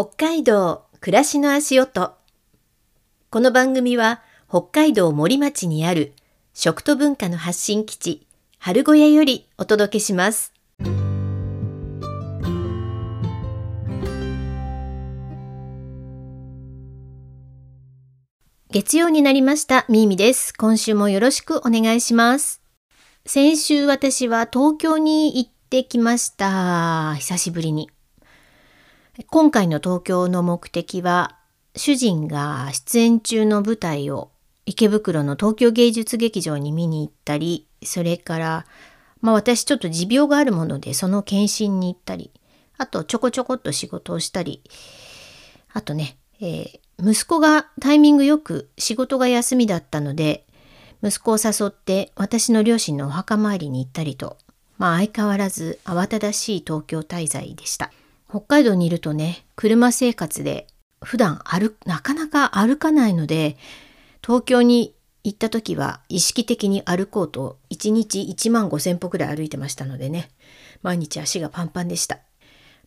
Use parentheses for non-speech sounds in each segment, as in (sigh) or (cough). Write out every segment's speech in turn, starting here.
北海道暮らしの足音。この番組は北海道森町にある食と文化の発信基地春小屋よりお届けします。月曜になりましたみーみです。今週もよろしくお願いします。先週私は東京に行ってきました。久しぶりに。今回の東京の目的は主人が出演中の舞台を池袋の東京芸術劇場に見に行ったりそれからまあ私ちょっと持病があるものでその検診に行ったりあとちょこちょこっと仕事をしたりあとね、えー、息子がタイミングよく仕事が休みだったので息子を誘って私の両親のお墓参りに行ったりとまあ相変わらず慌ただしい東京滞在でした。北海道にいるとね、車生活で普段歩、なかなか歩かないので、東京に行った時は意識的に歩こうと1日1万5千歩くらい歩いてましたのでね、毎日足がパンパンでした。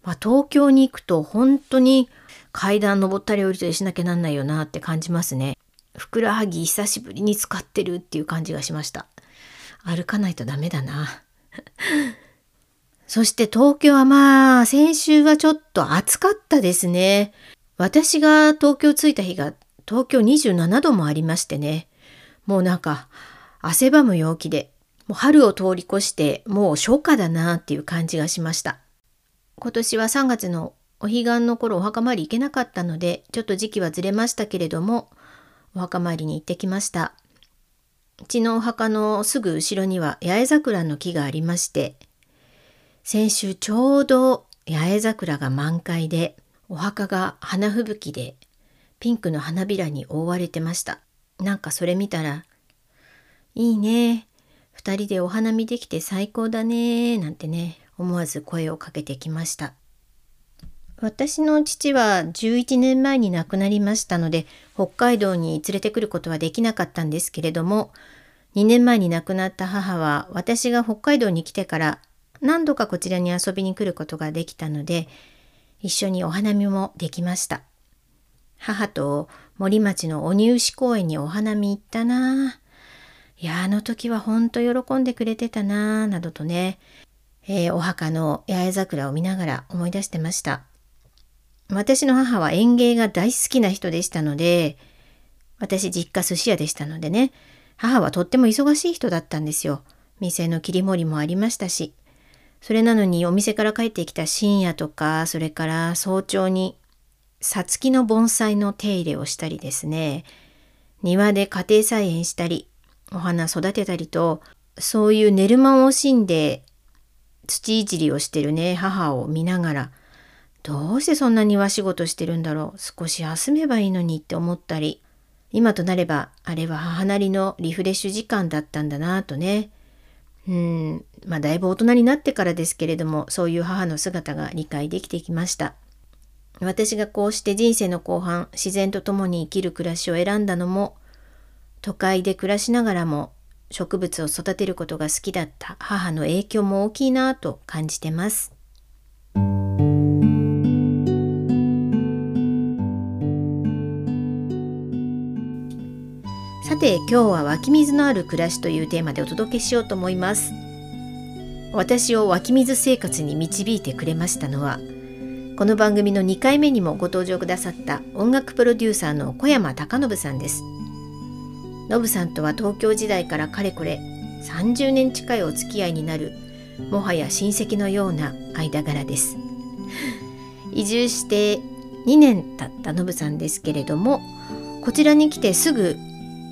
まあ、東京に行くと本当に階段登ったり降りたりしなきゃなんないよなって感じますね。ふくらはぎ久しぶりに使ってるっていう感じがしました。歩かないとダメだな。そして東京はまあ、先週はちょっと暑かったですね。私が東京着いた日が東京27度もありましてね。もうなんか汗ばむ陽気で、もう春を通り越してもう初夏だなっていう感じがしました。今年は3月のお彼岸の頃お墓参り行けなかったので、ちょっと時期はずれましたけれども、お墓参りに行ってきました。うちのお墓のすぐ後ろには八重桜の木がありまして、先週ちょうど八重桜が満開でお墓が花吹雪でピンクの花びらに覆われてました。なんかそれ見たらいいね。二人でお花見できて最高だね。なんてね、思わず声をかけてきました。私の父は11年前に亡くなりましたので、北海道に連れてくることはできなかったんですけれども、2年前に亡くなった母は私が北海道に来てから何度かこちらに遊びに来ることができたので、一緒にお花見もできました。母と森町の鬼牛公園にお花見行ったなぁ。いや、あの時はほんと喜んでくれてたなぁ、などとね、えー、お墓の八重桜を見ながら思い出してました。私の母は園芸が大好きな人でしたので、私実家寿司屋でしたのでね、母はとっても忙しい人だったんですよ。店の切り盛りもありましたし。それなのにお店から帰ってきた深夜とか、それから早朝に、さつきの盆栽の手入れをしたりですね、庭で家庭菜園したり、お花育てたりと、そういう寝る間を惜しんで土いじりをしてるね、母を見ながら、どうしてそんな庭仕事してるんだろう、少し休めばいいのにって思ったり、今となれば、あれは母なりのリフレッシュ時間だったんだなぁとね、うん、まあだいぶ大人になってからですけれども、そういう母の姿が理解できてきました。私がこうして人生の後半、自然と共に生きる暮らしを選んだのも、都会で暮らしながらも植物を育てることが好きだった母の影響も大きいなと感じてます。て今日は湧き水のある暮らしというテーマでお届けしようと思います。私を湧き水生活に導いてくれましたのはこの番組の2回目にもご登場くださった音楽プロデューサーの小山隆信さんです。信さんとは東京時代からかれこれ30年近いお付き合いになるもはや親戚のような間柄です。移住して2年経ったノブさんですけれどもこちらに来てすぐ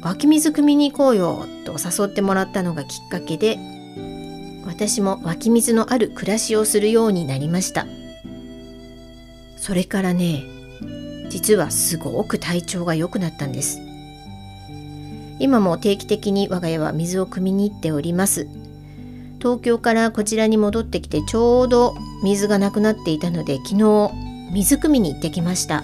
湧き水汲みに行こうよと誘ってもらったのがきっかけで私も湧き水のある暮らしをするようになりました。それからね実はすごく体調が良くなったんです。今も定期的に我が家は水を汲みに行っております。東京からこちらに戻ってきてちょうど水がなくなっていたので昨日水汲みに行ってきました。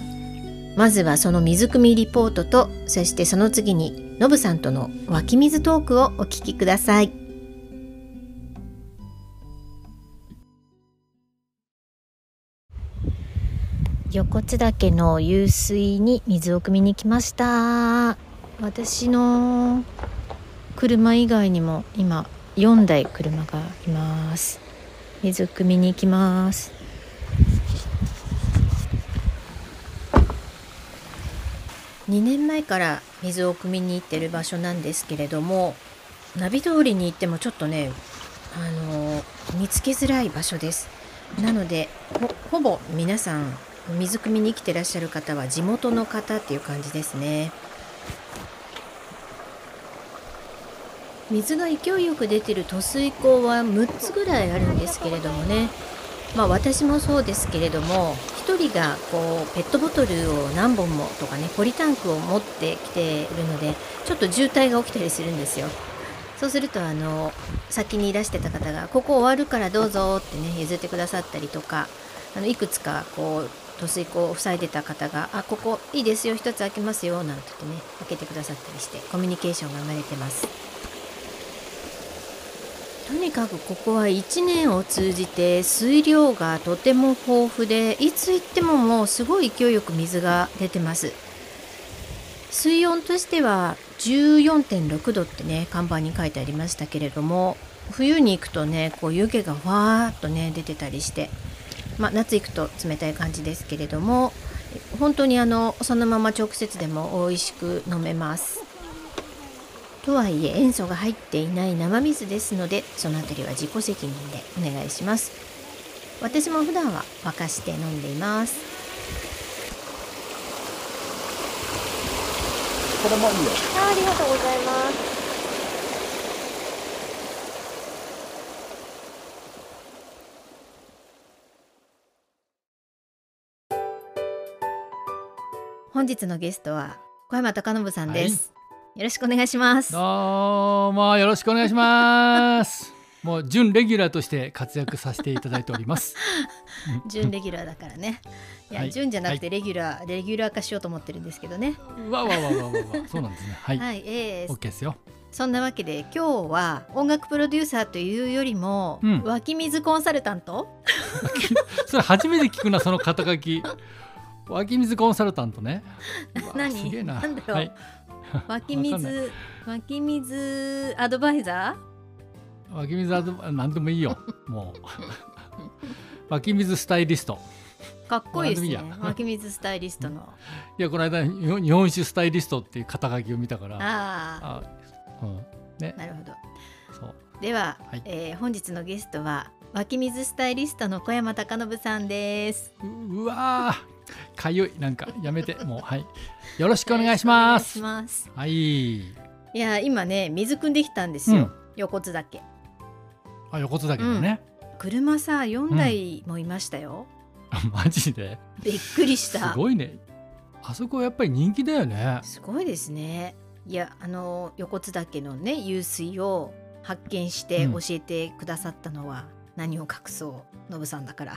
まずはその水汲みリポートとそしてその次にのぶさんとの湧き水トークをお聞きください。い横津岳の湧水に水を汲みに来ました。私の車以外にも今4台車がいます。水汲みに行きます。2年前から水を汲みに行ってる場所なんですけれどもナビ通りに行ってもちょっとねあの見つけづらい場所です。なのでほぼ皆さん水汲みに来てらっしゃる方は地元の方っていう感じですね。水が勢いよく出てる取水口は6つぐらいあるんですけれどもね。まあ私もそうですけれども1人がこうペットボトルを何本もとかねポリタンクを持ってきているのでちょっと渋滞が起きたりするんですよそうするとあの先にいらしてた方が「ここ終わるからどうぞ」ってね譲ってくださったりとかあのいくつかこう取水口を塞いでた方が「あここいいですよ1つ開けますよ」なんて言ってね開けてくださったりしてコミュニケーションが生まれてます。とにかくここは1年を通じて水量がとても豊富でいつ行ってももうすごい勢いよく水が出てます。水温としては14.6度ってね看板に書いてありましたけれども冬に行くとねこう湯気がわーっとね出てたりしてまあ、夏行くと冷たい感じですけれども本当にあのそのまま直接でも美味しく飲めます。とはいえ塩素が入っていない生水ですのでその辺りは自己責任でお願いします。私も普段は沸かして飲んでいます。これもいいよ。あありがとうございます。本日のゲストは小山貴信さんです、はい、よろしくお願いします。どうもよろしくお願いします。(laughs) もう準レギュラーとして活躍させていただいております。(laughs) 準レギュラーだからね。いや、はい、準じゃなくてレギュラー、はい、レギュラー化しようと思ってるんですけどね。わわわわわわ。(laughs) そうなんですね。はい、はい、えー、OK ですよ。そんなわけで今日は音楽プロデューサーというよりも、うん、湧き水コンサルタント？それ初めて聞くなその肩書き。湧き水コンサルタントね。何？すげえな。なんだろう。はい、(laughs) 湧き水湧き水アドバイザー？湧き水アドなんでもいいよ。もう (laughs) 湧き水スタイリスト。かっこいいですね。湧き水スタイリストの。いやこの間日本酒スタイリストっていう肩書きを見たから。ああ。うんね。なるほど。そう。では、はい、えー、本日のゲストは湧き水スタイリストの小山貴信さんです。うわかゆい。なんかやめて。もうはい。よろしくお願いします。はい。いや今ね水汲んできたんですよ、うん、横津岳。あ横津岳のね、うん、車さ4台もいましたよ、うん、マジで？びっくりした。すごいね。あそこやっぱり人気だよね。すごいですね。いやあの横津岳のね湧水を発見して教えてくださったのは、何を隠そうノブさんだから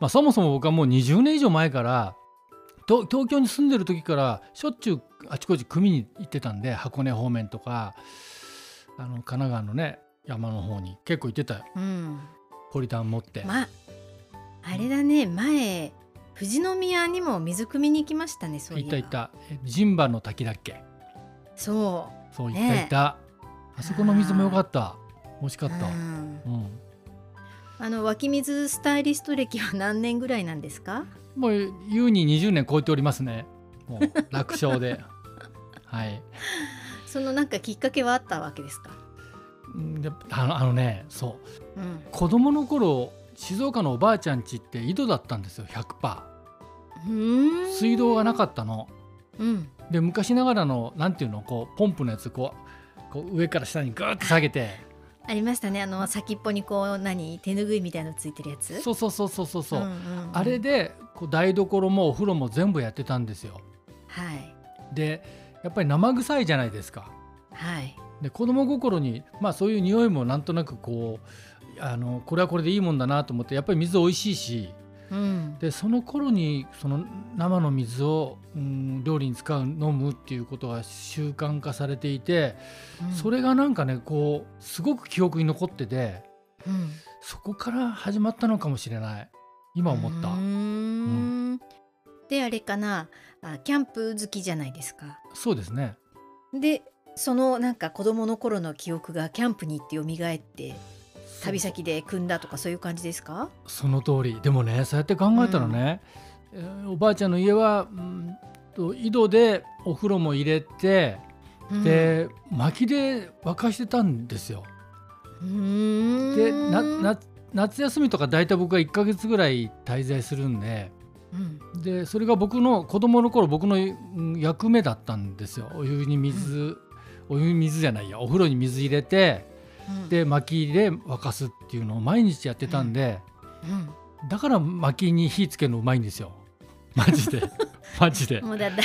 まあ、そもそも僕はもう20年以上前から東京に住んでる時からしょっちゅうあちこち組に行ってたんで箱根方面とかあの神奈川のね山の方に結構行ってた。よ、うん、ポリタン持って。まああれだね。前富士宮にも水汲みに行きましたねそうい行った行った。神馬の滝だっけ？そう。そう行った行った、ね、あそこの水も良かった。美味しかった、うん、うんあの湧き水スタイリスト歴は何年ぐらいなんですか？もう優に20年超えておりますね。もう (laughs) 楽勝で。はい。そのなんかきっかけはあったわけですか？であのあのねそう、うん、子供の頃静岡のおばあちゃん家って井戸だったんですよ100%水道がなかったの、うん、で昔ながらのなんていうのこうポンプのやつこうこう上から下にグーッと下げてありましたね。あの先っぽにこう何手ぬぐいみたいのついてるやつ？そうそうそうそうそう。そう,、あれでこう台所もお風呂も全部やってたんですよ。はい。でやっぱり生臭いじゃないですか。はい。で子供心にまあそういう匂いもなんとなくこうあのこれはこれでいいもんだなと思ってやっぱり水美味しいしうん、でその頃にその生の水を、うん、料理に使う飲むっていうことが習慣化されていて、うん、それがなんかねこうすごく記憶に残ってて、うん、そこから始まったのかもしれない。今思った。ってあれかな。あキャンプ好きじゃないですか。そうですね。でそのなんか子供の頃の記憶がキャンプに行って蘇って旅先で組んだとかそういう感じです。かその通りでもねそうやって考えたらね、うん、えー、おばあちゃんの家は、うん、と井戸でお風呂も入れて、うん、で薪で沸かしてたんです。よ。でなな夏休みとか大体僕は1ヶ月ぐらい滞在す。るんで、うん、でそれが僕の子供の頃僕の役目だったんです。よお湯に水、うん、お湯に水じゃないやお風呂に水入れて、で薪で沸かすっていうのを毎日やってたんで、だから薪に火つけるのうまいんですよ。マジで。(laughs) マジで。もうだだ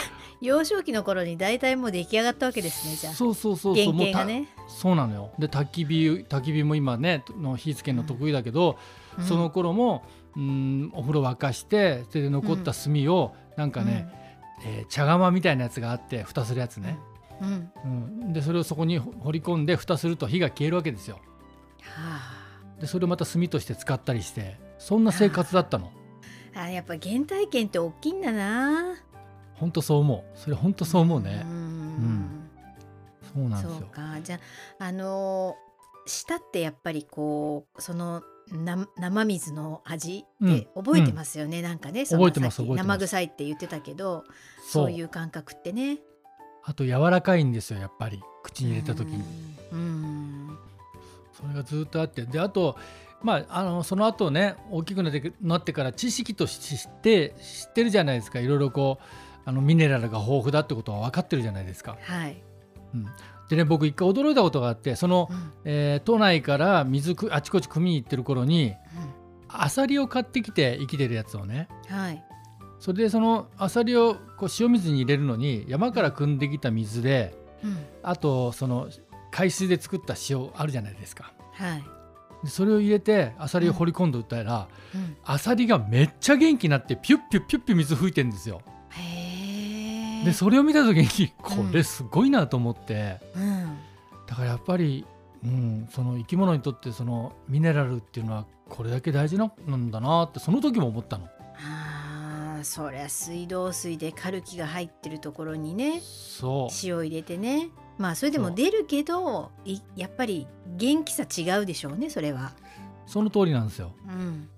幼少期の頃に大体もう出来上がったわけですねじゃあ。そうそうそうそう。原型がね。そうなのよ。で焚き火焚き火も今ねの火付けの得意だけど、うん、その頃もうんお風呂沸かしてそれで残った炭をなんかね、うん、えー、茶釜みたいなやつがあって蓋するやつね、うん、うん、でそれをそこに掘り込んで蓋すると火が消えるわけですよ。はあ、でそれをまた炭として使ったりしてそんな生活だったの。あやっぱ原体験って大きいんだな。本当そう思う。それ本当そう思うね。うん。そうなんですよ。そうか。じゃああの舌ってやっぱりこうその生水の味って覚えてますよね、うん、なんかね覚えてます生臭いって言ってたけどそういう感覚ってねあと柔らかいんですよやっぱり。口に入れた時に。うん。それがずっとあって。であとまあ、あのその後ね大きくなってなってから知識として知ってるじゃないですか。いろいろこうあのミネラルが豊富だってことは分かってるじゃないですか。はい。うん、でね僕一回驚いたことがあってその、うん、えー、都内から水くあちこち汲みに行ってる頃に、うん、アサリを買ってきて生きてるやつをね、はい、それでそのアサリをこう塩水に入れるのに山から汲んできた水で、うん、あとその海水で作った塩あるじゃないですか。はい。でそれを入れてアサリを掘り込んで売ったら、うん、アサリがめっちゃ元気になってピュッピュッピュッピュ水吹いてんですよ。でそれを見た時にこれすごいなと思って、うん、だからやっぱり、うん、その生き物にとってそのミネラルっていうのはこれだけ大事なんだなってその時も思ったの。あそりゃ水道水でカルキが入ってるところにねそう。塩入れてね。まあそれでも出るけどやっぱり元気さ違うでしょうねそれは。その通りなんですよ。うん、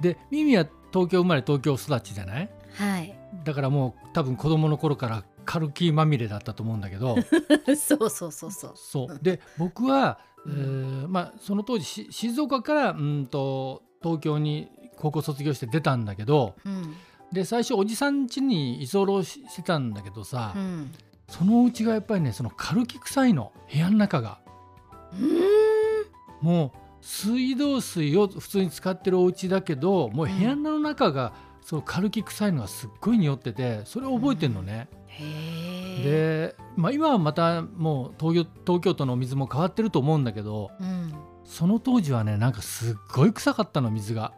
でミミは東京生まれ東京育ちじゃない？はい。だからもう多分子供の頃からカルキまみれだったと思うんだけど。(laughs) そうそうそうそう。そう。で僕は、えー、まあ、その当時静岡からうんと東京に高校卒業して出たんだけど、うん、で最初おじさん家に居候してたんだけどさ、うん、そのうちがやっぱりねそのカルキ臭いの部屋の中が。もう水道水を普通に使ってるお家だけどもう部屋の中が、そのカルキ臭いのがすっごい匂っててそれを覚えてんのね。うん、で、まあ、今はまたもう東京東京都の水も変わってると思うんだけど、うん、その当時はねなんかすっごい臭かったの水が。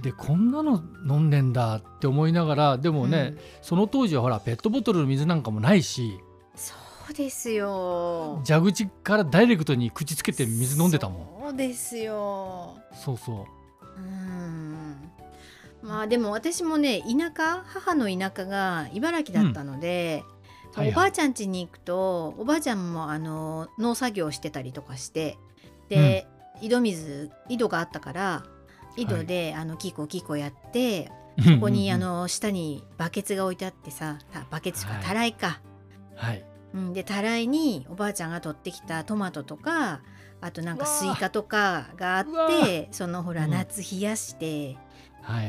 でこんなの飲んでんだって思いながらでもね、うん、その当時はほらペットボトルの水なんかもないしそうですよ。蛇口からダイレクトに口つけて水飲んでたもん。そうですよ。そうそう。うん。まあでも私もね田舎母の田舎が茨城だったので、うん。おばあちゃん家に行くとおばあちゃんもあの農作業してたりとかしてで、うん、井戸水井戸があったから井戸で、はい、あのキコキコやってそこにあの下にバケツが置いてあってさバケツかたらいか。はい、うん、でたらいにおばあちゃんが取ってきたトマトとかあとなんかスイカとかがあってそのほら夏冷やして、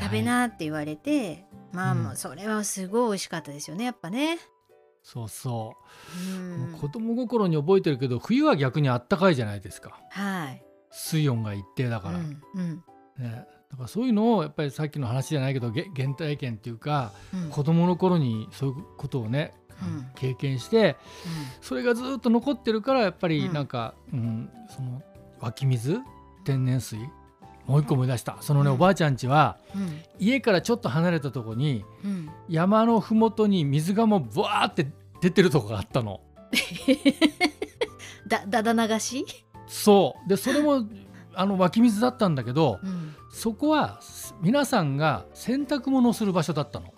食べなって言われて、まあもうそれはすごい美味しかったですよねやっぱね。そうそう、うん、子供心に覚えてるけど冬は逆にあったかいじゃないですか。はい。水温が一定だから。うん、うん、ね、だからそういうのをやっぱりさっきの話じゃないけど原体験っていうか、うん、子供の頃にそういうことをね、うん、経験して、それがずっと残ってるからやっぱりなんか、うんその湧き水天然水もう一個思い出した。そのね、うん、おばあちゃんちは、うん、家からちょっと離れたとこに、うん、山の麓に水がもうブワーって出てるとこがあったの。(laughs) だだだ流し？そう。でそれもあの湧き水だったんだけど、そこは皆さんが洗濯物をする場所だったの。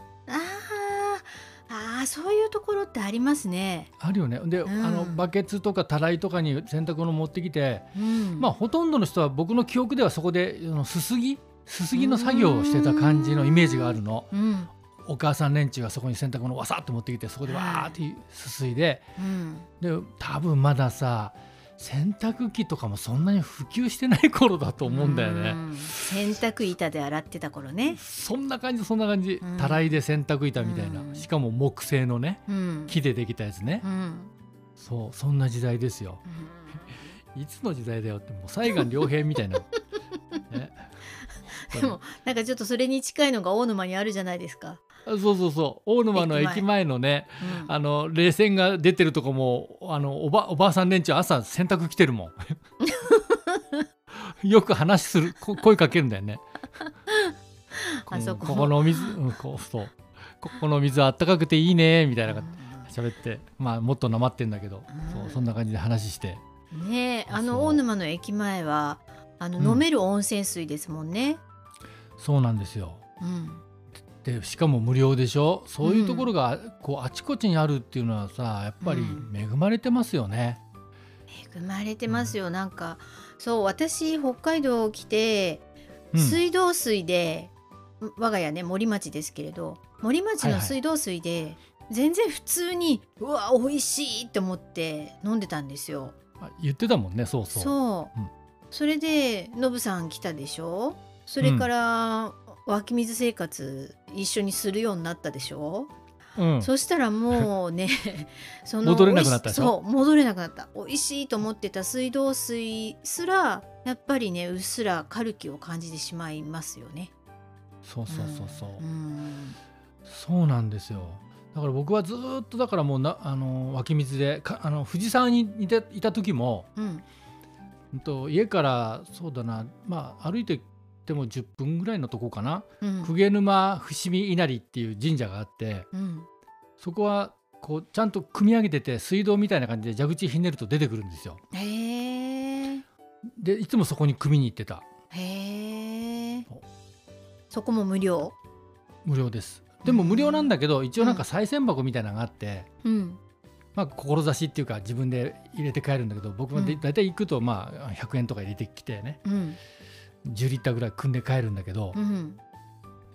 ああそういうところってありますね。あるよね。で、うん、あのバケツとかたらいとかに洗濯物持ってきて、うん、まあほとんどの人は僕の記憶ではそこですすぎ？すすぎの作業をしてた感じのイメージがあるの。うん、お母さん連中がそこに洗濯物をわさっと持ってきてそこでわーってすすいで、で多分まださ洗濯機とかもそんなに普及してない頃だと思うんだよね。洗濯板で洗ってた頃ね。そんな感じそんな感じ、うん、たらいで洗濯板みたいな、しかも木製のね、うん、木でできたやつね、うん、そうそんな時代ですよ。(laughs) いつの時代だよってもう西岸良平みたいな。(laughs) ね、でもなんかちょっとそれに近いのが大沼にあるじゃないですか。そうそうそう。大沼の駅前のね、うん、あの冷戦が出てるとこもあのおばおばあさん連中朝洗濯来てるもん。(laughs) よく話する声かけるんだよね。(laughs) こここのお水、うん、こうそう。ここの水あったかくていいねみたいな喋ってまあもっとなまってんだけど、うん、そうそんな感じで話して。ねあの大沼の駅前はあの飲める温泉水ですもんね、そうなんですよ、うん、でしかも無料でしょ？そういうところがこうあちこちにあるっていうのはさやっぱり恵まれてますよね。恵まれてますよ、うん、なんかそう私北海道来て水道水で、うん、我が家ね森町ですけれど森町の水道水で、全然普通にうわ美味しいって思って飲んでたんですよ。言ってたもんねそうそう。そう、うん、それでノブさん来たでしょ？それから、湧き水生活一緒にするようになったでしょ？うん、そしたらもうね (laughs) その戻れなくなったそう戻れなくなった。美味しいと思ってた水道水すらやっぱりねうっすらカルキを感じてしまいますよね。そうそうそうそう、うん、そうなんですよ。だから僕はずっとだからもうなあの湧き水でかあの藤沢にいたいた時も、うん、と家からそうだなまあ歩いてっても10分ぐらいのとこかな、うん、鵠沼伏見稲荷っていう神社があって、うん、そこはこうちゃんと組み上げてて水道みたいな感じで蛇口ひねると出てくるんですよ。へでいつもそこに組みに行ってた。そこも無料？無料です。でも無料なんだけど、一応なんか賽銭箱みたいなのがあって、うん、まあ志っていうか自分で入れて帰るんだけど僕も大体行くとまあ100円とか入れてきてね、うん、10リッターぐらい汲んで帰るんだけど、うん、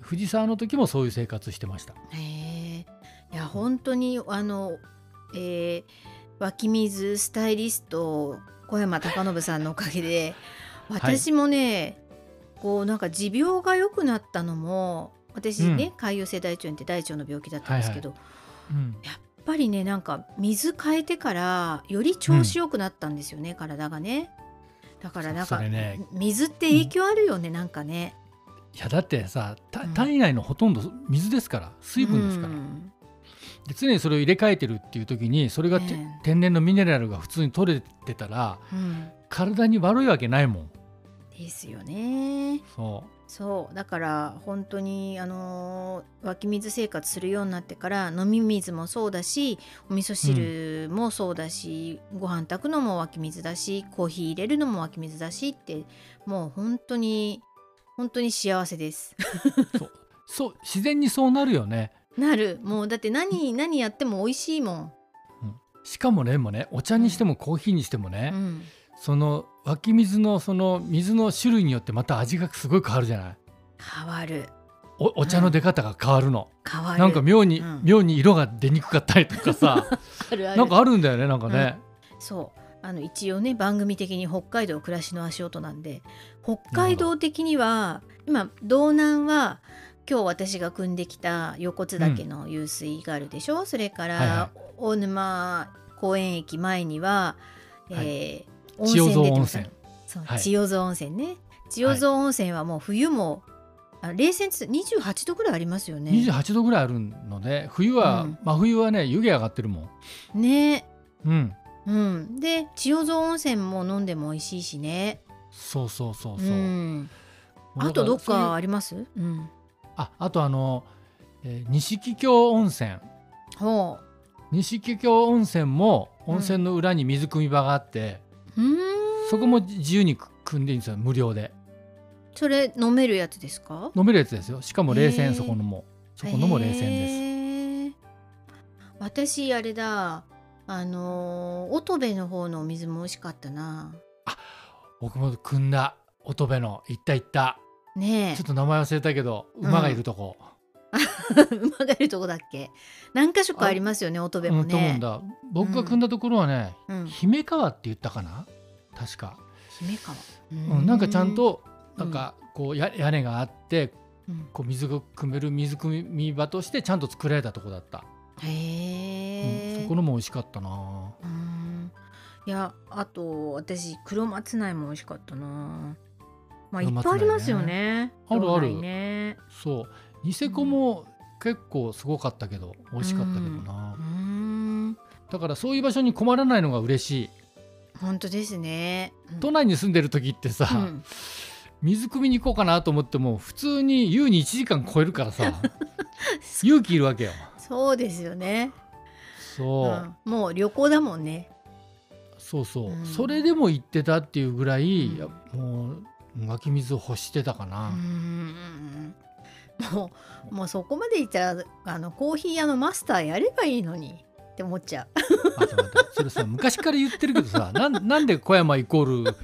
藤沢の時もそういう生活してました。へいや本当にあの、えー、湧き水スタイリスト小山貴信さんのおかげで (laughs) 私もね、はい、こうなんか持病が良くなったのも私ね、うん、潰瘍性大腸炎って大腸の病気だったんですけど、はいはい。うん、やっぱりねなんか水変えてからより調子良くなったんですよね、うん、体がね。だからなんか、ね、水って影響あるよね、うん、なんかね。いやだってさ体内のほとんど水ですから水分ですから、うん、で常にそれを入れ替えてるっていう時にそれが、ね、天然のミネラルが普通に取れてたら、うん、体に悪いわけないもん。ですよね。そうそうだから本当にあの湧き水生活するようになってから飲み水もそうだしお味噌汁もそうだし、うん、ご飯炊くのも湧き水だしコーヒー入れるのも湧き水だしってもう本当に本当に幸せです。(laughs) そうそう自然にそうなるよね。なる。もうだって何何やっても美味しいもん、うん、しかもねもねお茶にしてもコーヒーにしてもね、うん。その湧き水のその水の種類によってまた味がすごい変わるじゃない？変わる。おお茶の出方が変わるの、うん、変わる。なんか妙に、うん、妙に色が出にくかったりとかさ。(laughs) なんかあるんだよねなんかね、うん、そう。あの一応ね番組的に北海道暮らしの足音なんで北海道的には今道南は今日私が組んできた横津岳の湧水があるでしょ、うん、それから、はいはい、大沼公園駅前には、はい、えー千代蔵温泉。千代蔵温泉ね。千代蔵温泉はもう冬も、はい、冷泉って28度ぐらいありますよね。28度ぐらいあるので冬は、うん、真冬はね湯気上がってるもん。ね。うん。うん、で千代蔵温泉も飲んでも美味しいしね。そうそうそうそう、うん、あとどっかあります？うん、ああとあの、えー、錦京温泉。ほう。錦京温泉も温泉の裏に水汲み場があって、そこも自由に組んでいいんですよ無料で。それ飲めるやつですか？飲めるやつですよ。しかも冷泉そこのもそこのも冷泉です。私あれだ。あの乙部の方のお水も美味しかったな。あ僕も汲んだ。乙部の。行った行った。ねちょっと名前忘れたけど馬がいるとこ、(laughs) 馬がいるとこだっけ？何箇所かありますよね乙部もね、うん、んだ。僕が汲ん。だところはね、うん、姫川って言ったかな？確か。姫川。うん、なんかちゃんとなんかこうや屋根があって、こう水が汲める水汲み場としてちゃんと作られたとこだった。へえ、うん、そこのも美味しかったな。うん。いやあと私黒松内も美味しかったな。まあいっぱいありますよね、ね、あるある、ね、そうニセコも結構すごかったけど美味しかったけどな、うん、だからそういう場所に困らないのが嬉しい。本当ですね、うん、都内に住んでる時ってさ、うん、水汲みに行こうかなと思っても普通に優に1時間超えるからさ (laughs) 勇気いるわけよ。そうですよね。そう、もう旅行だもんね。そうそう、それでも行ってたっていうぐらい、もう湧き水を欲してたかな (laughs) もうもうそこまでいったらあのコーヒー屋のマスターやればいいのにって思っちゃう。それさ昔から言ってるけどさ (laughs) なんなんで小山イコール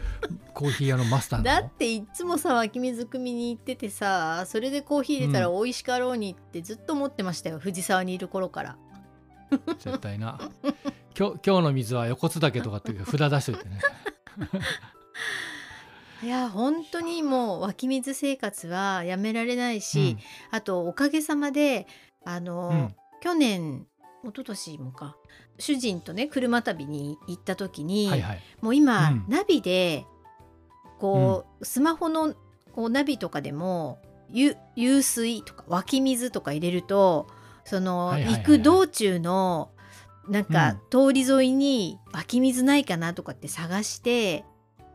コーヒー屋のマスターだっていつもさ湧き水汲みに行っててさそれでコーヒー入れたら美味しかろうにってずっと思ってましたよ、うん、藤沢にいる頃から。絶対な今日今日の水は横津だけとかって札出しといてね。(laughs) いや本当にもう湧き水生活はやめられないし、うん、あとおかげさまであの、うん、去年一昨年もか主人とね車旅に行った時に、はいはい、もう今、うん、ナビでこう、スマホのこうナビとかでも湧水とか湧き水とか入れるとその、はいはいはい、行く道中のなんか、通り沿いに湧き水ないかなとかって探して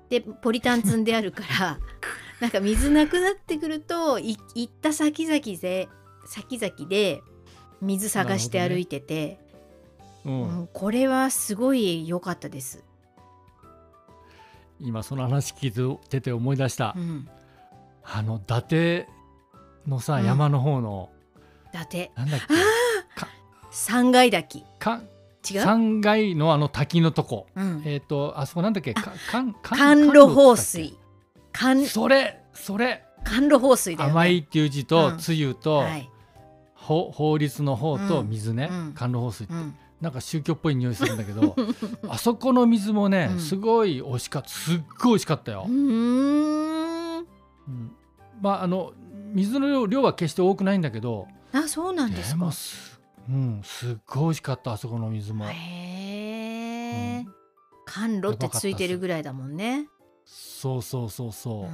でポリタン積んであるから (laughs) なんか水なくなってくると行った先々で先々で水探して歩いてて、ね。うん、うん、これはすごい良かったです。今その話聞いてて思い出した、うん、あの伊達のさ、うん、山の方の伊達。なんだっけ？三階滝。か3階のあの滝のとこ、うん、えっ、ー、とあそこなんだっけ？か甘露放水。それそれ。甘露放水だよ、ね、甘いっていう字と、つゆと、はい、法律の方と水ね、甘露放水って、なんか宗教っぽい匂いするんだけど (laughs) あそこの水もね、すごい美味しかった。すっごい美味しかったよ。うん。まああの水の量量は決して多くないんだけどあそうなんですかうん、すっごい美味しかったあそこの水も。へえ、うん、甘露ってついてるぐらいだもんね。そうそうそうそう。う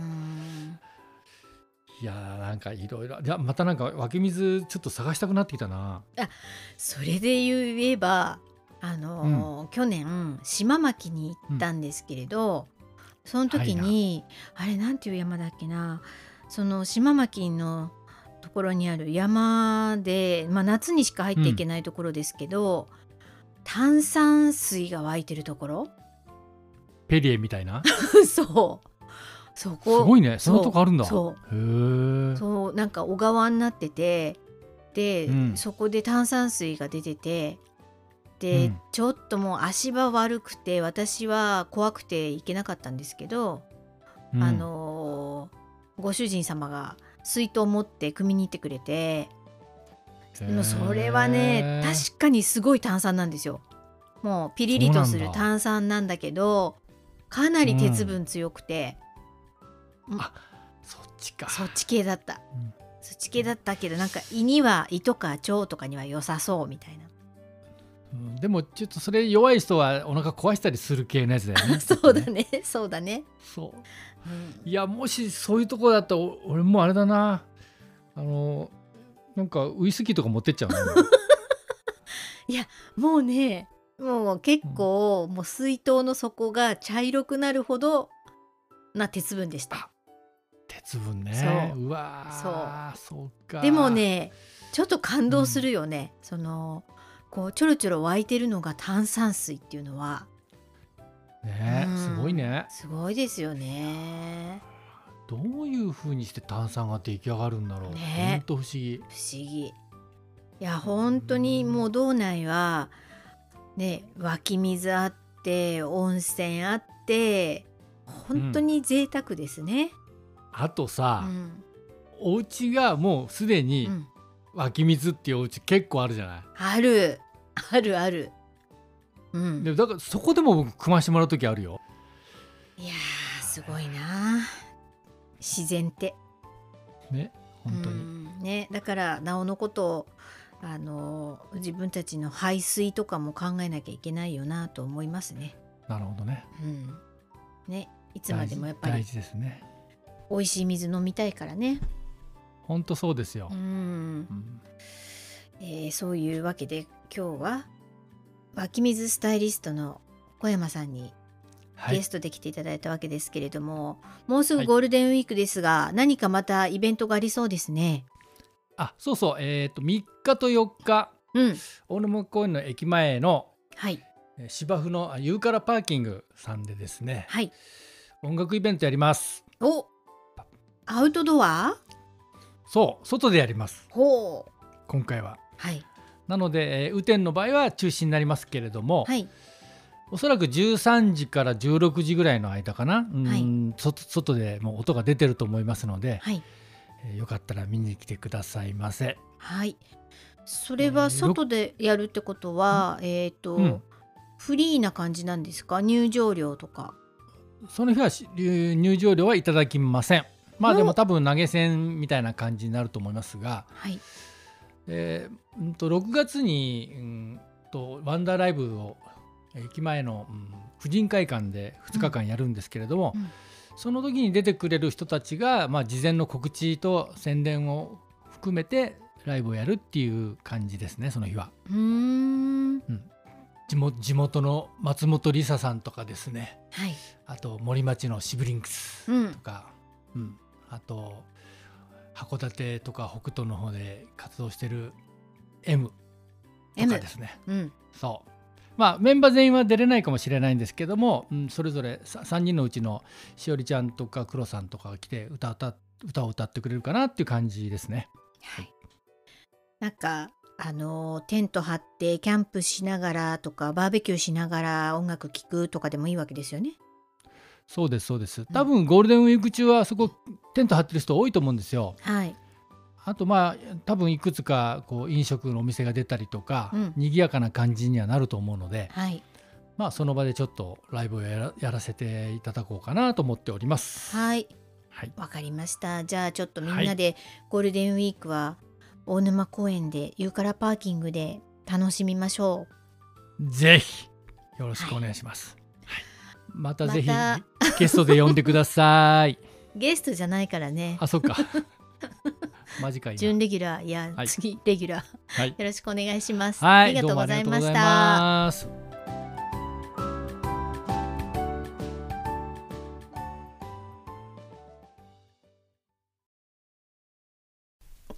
いやーなんかいろいろいやまたなんか湧き水ちょっと探したくなってきたな。あそれで言えばあのーうん、去年島巻に行ったんですけれど、うん、その時に、はい、あれなんていう山だっけな。その島巻のところにある山で、まあ、夏にしか入っていけないところですけど、うん、炭酸水が湧いてるところ。ペリエみたいな？(laughs) そう。そこ。すごいね。そのとこあるんだ。そう。へそうなんか小川になっててで、うん、そこで炭酸水が出ててで、うん、ちょっともう足場悪くて私は怖くて行けなかったんですけど、うん、あのご主人様が水筒持って汲みに行ってくれて。でもそれはね確かにすごい炭酸なんですよ。もうピリリとする炭酸なんだけどかなり鉄分強くて、うん、あそっちか。そっち系だった、うん、そっち系だったけどなんか胃には胃とか腸とかには良さそうみたいな。うん、でもちょっとそれ弱い人はお腹壊したりする系のやつだよね。(laughs) そうだね。そうだね。そう。いやもしそういうとこだったら俺もあれだな。あのなんかウイスキーとか持ってっちゃう (laughs) いやもうねもう結構、うん、もう水筒の底が茶色くなるほどな鉄分でした。鉄分ね。う。わそう。そうかでもねちょっと感動するよね、うん、そのこうちょろちょろ湧いてるのが炭酸水っていうのは。ね、うん、すごいね。すごいですよね。どういうふうにして炭酸が出来上がるんだろう。ね、本当不思議。不思議。いや本当にもう道内はね湧き水あって温泉あって本当に贅沢ですね。うん、あとさ、うん、お家がもうすでに湧き水っていうお家結構あるじゃない、ある (laughs) あるある。うん、でだからそこでも僕組ましてもらう時あるよ。いやすごいな自然って。ね本当に。ねだからなおのことをあの自分たちの排水とかも考えなきゃいけないよなと思いますね。なるほどね。うん、ねいつまでもやっぱり大事ですね。美味しい水飲みたいからね。本当そうですよ。うん、うん、えー、そういうわけで今日は湧き水スタイリストの小山さんにゲストで来ていただいたわけですけれども、はい、もうすぐゴールデンウィークですが、はい、何かまたイベントがありそうですね。あそうそう。えっ、ー、と3日と4日、うん、大沼公園の駅前の、はい、芝生のユーカラパーキングさんでですね、はい、音楽イベントやります。おアウトドア？そう外でやります。ほう。今回は。はい。なので、えー、雨天の場合は中止になりますけれども、はい、おそらく13時から16時ぐらいの間かな、はい、外外でもう音が出てると思いますので、はい、えー、よかったら見に来てくださいませ。はい。それは外でやるってことは、えー、えーと、うん、フリーな感じなんですか？入場料とか。その日は入場料はいただきません。まあでも多分投げ銭みたいな感じになると思いますが、はい、えー、うんと6月に、うんとワンダーライブを駅前の、うん、婦人会館で2日間やるんですけれども、うん。うん、その時に出てくれる人たちが、まあ、事前の告知と宣伝を含めてライブをやるっていう感じですねその日は。うん。地元の松本梨沙さんとかですね、はい、あと森町のシブリンクスとか、うん、うん、あと函館とか北斗の方で活動してる M とかですね、うん、そう。まあメンバー全員は出れないかもしれないんですけども、うん、それぞれ3人のうちのしおりちゃんとか黒さんとかが来て歌歌歌を歌ってくれるかなっていう感じですね。はい、なんかあのテント張ってキャンプしながらとかバーベキューしながら音楽聴くとかでもいいわけですよね。そうですそうです。多分ゴールデンウィーク中はそこテント張ってる人多いと思うんですよ。はいあとまあ多分いくつかこう飲食のお店が出たりとか、うん、賑やかな感じにはなると思うので、はい、まあその場でちょっとライブをやらせていただこうかなと思っております。はいはい、わかりました。じゃあちょっとみんなでゴールデンウィークは大沼公園でユーカラパーキングで楽しみましょう。ぜひよろしくお願いします。はい、またぜひゲストで呼んでください。(laughs) ゲストじゃないからね。あ、そっか。(laughs) マジか準レギュラー。いや、はい、次レギュラー、はい、よろしくお願いします、はい、ありがとうございました。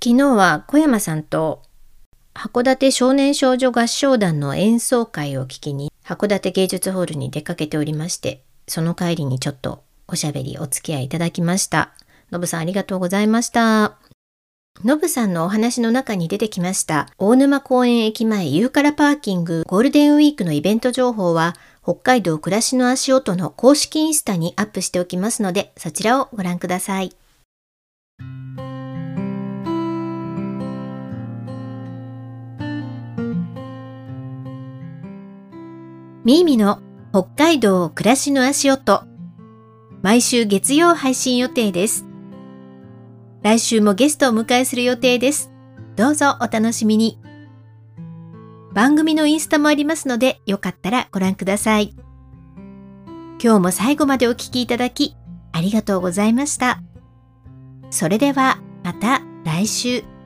昨日は小山さんと函館少年少女合唱団の演奏会を聞きに函館芸術ホールに出かけておりましてその帰りにちょっとおしゃべりお付き合いいただきました。のぶさんありがとうございました。のぶさんのお話の中に出てきました大沼公園駅前ユーカラパーキングゴールデンウィークのイベント情報は北海道暮らしの足音の公式インスタにアップしておきますのでそちらをご覧ください。ミーミの北海道暮らしの足音毎週月曜配信予定です。来週もゲストをお迎えする予定です。どうぞお楽しみに。番組のインスタもありますので、よかったらご覧ください。今日も最後までお聴きいただき、ありがとうございました。それでは、また来週。